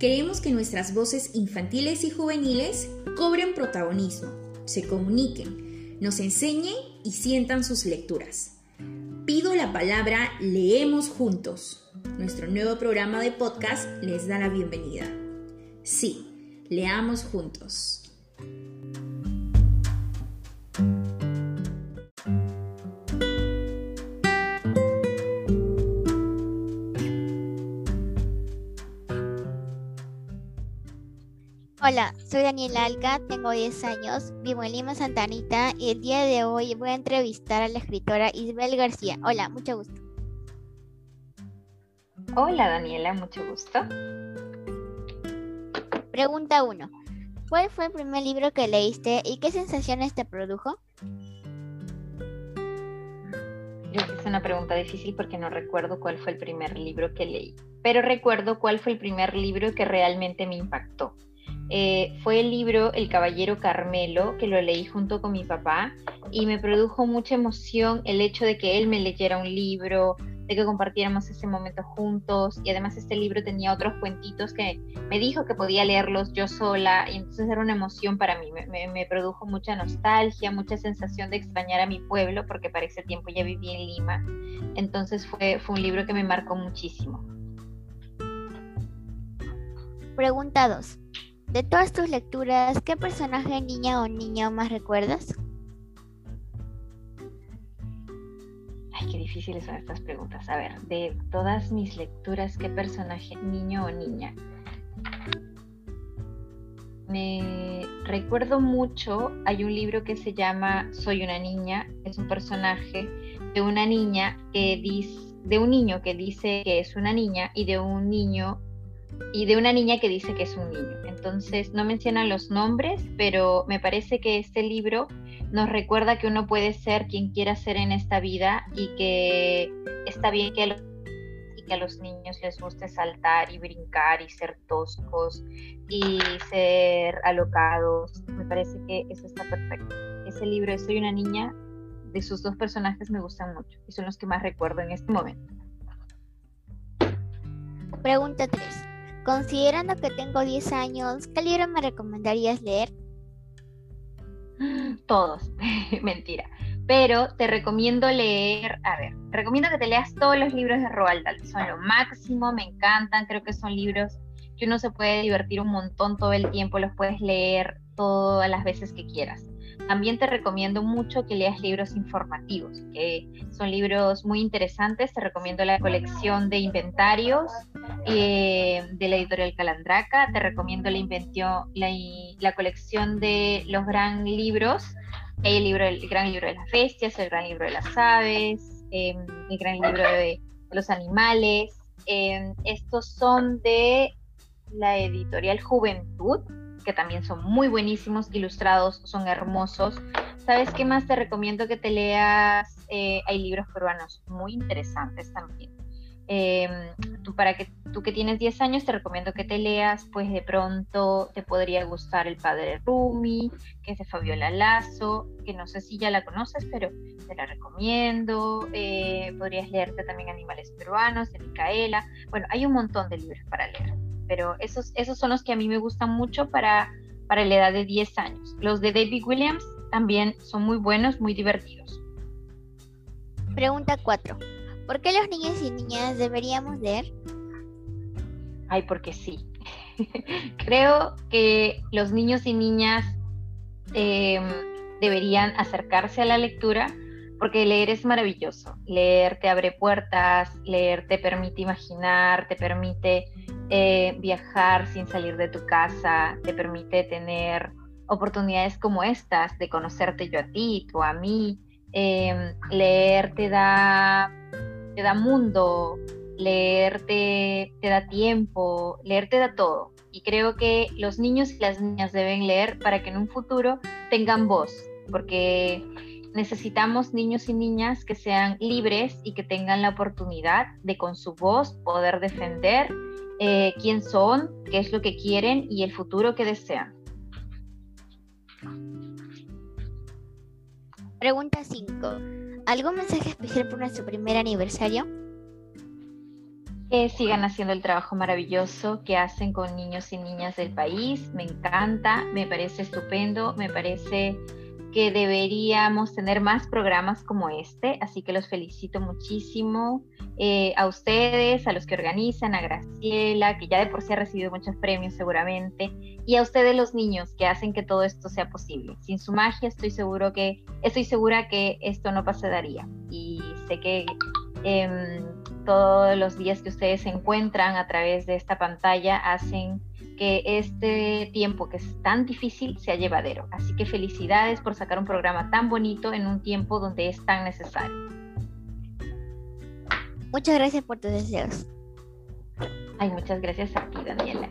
Queremos que nuestras voces infantiles y juveniles cobren protagonismo, se comuniquen, nos enseñen y sientan sus lecturas. Pido la palabra Leemos Juntos. Nuestro nuevo programa de podcast les da la bienvenida. Sí, leamos juntos. Hola, soy Daniela Alca, tengo 10 años, vivo en Lima, Santa Anita y el día de hoy voy a entrevistar a la escritora Isabel García. Hola, mucho gusto. Hola Daniela, mucho gusto. Pregunta 1. ¿Cuál fue el primer libro que leíste y qué sensaciones te produjo? Es una pregunta difícil porque no recuerdo cuál fue el primer libro que leí, pero recuerdo cuál fue el primer libro que realmente me impactó. Eh, fue el libro El Caballero Carmelo, que lo leí junto con mi papá y me produjo mucha emoción el hecho de que él me leyera un libro, de que compartiéramos ese momento juntos y además este libro tenía otros cuentitos que me dijo que podía leerlos yo sola y entonces era una emoción para mí, me, produjo mucha nostalgia, mucha sensación de extrañar a mi pueblo porque para ese tiempo ya vivía en Lima, entonces fue, fue un libro que me marcó muchísimo. Preguntados. De todas tus lecturas, ¿qué personaje niña o niño más recuerdas? Ay, qué difíciles son estas preguntas. A ver, de todas mis lecturas, ¿qué personaje niño o niña? Me recuerdo mucho, hay un libro que se llama Soy una niña, es un personaje de una niña que dice, de un niño que dice que es una niña y de un niño y de una niña que dice que es un niño. Entonces no mencionan los nombres, pero me parece que este libro nos recuerda que uno puede ser quien quiera ser en esta vida y que está bien que a los, que a los niños les guste saltar y brincar y ser toscos y ser alocados. Me parece que eso está perfecto. Ese libro Soy una niña, de sus dos personajes me gustan mucho y son los que más recuerdo en este momento. Pregunta 3. Considerando que tengo 10 años, ¿qué libro me recomendarías leer? Todos, mentira. Pero te recomiendo leer, a ver, recomiendo que te leas todos los libros de Roald Dahl. Son lo máximo, me encantan, creo que son libros que uno se puede divertir un montón todo el tiempo, los puedes leer todas las veces que quieras. También te recomiendo mucho que leas libros informativos, que son libros muy interesantes. Te recomiendo la colección de inventarios eh, de la editorial Calandraca. Te recomiendo la, colección de los gran libros. El, libro, el gran libro de las bestias, el gran libro de las aves, em, el gran libro de, los animales. Em, estos son de la editorial Juventud que también son muy buenísimos, ilustrados, son hermosos. ¿Sabes qué más te recomiendo que te leas? Eh, hay libros peruanos muy interesantes también. Em, tú, para que, tú que tienes 10 años, te recomiendo que te leas, pues de pronto te podría gustar El Padre Rumi, que es de Fabiola Lazo, que no sé si ya la conoces, pero te la recomiendo. Eh, podrías leerte también Animales Peruanos, de Micaela. Bueno, hay un montón de libros para leer pero esos, esos son los que a mí me gustan mucho para, para la edad de 10 años. Los de David Williams también son muy buenos, muy divertidos. Pregunta 4. ¿Por qué los niños y niñas deberíamos leer? Ay, porque sí. Creo que los niños y niñas em, deberían acercarse a la lectura porque leer es maravilloso. Leer te abre puertas, leer te permite imaginar, te permite eh, viajar sin salir de tu casa, te permite tener oportunidades como estas, de conocerte yo a ti, tú a mí. Em, leer te da, te da mundo, leer te, te da tiempo, leer te da todo. Y creo que los niños y las niñas deben leer para que en un futuro tengan voz, porque necesitamos niños y niñas que sean libres y que tengan la oportunidad de con su voz poder defender eh, quién son, qué es lo que quieren y el futuro que desean. Pregunta 5. ¿Algún mensaje especial por nuestro primer aniversario? Que sigan haciendo el trabajo maravilloso que hacen con niños y niñas del país. Me encanta, me parece estupendo, me parece que deberíamos tener más programas como este, así que los felicito muchísimo eh, a ustedes, a los que organizan, a Graciela, que ya de por sí ha recibido muchos premios seguramente, y a ustedes los niños que hacen que todo esto sea posible. Sin su magia estoy seguro que, estoy segura que esto no pasaría. Y sé que em, todos los días que ustedes se encuentran a través de esta pantalla hacen que este tiempo que es tan difícil sea llevadero. Así que felicidades por sacar un programa tan bonito en un tiempo donde es tan necesario. Muchas gracias por tus deseos. Ay, muchas gracias a ti, Daniela.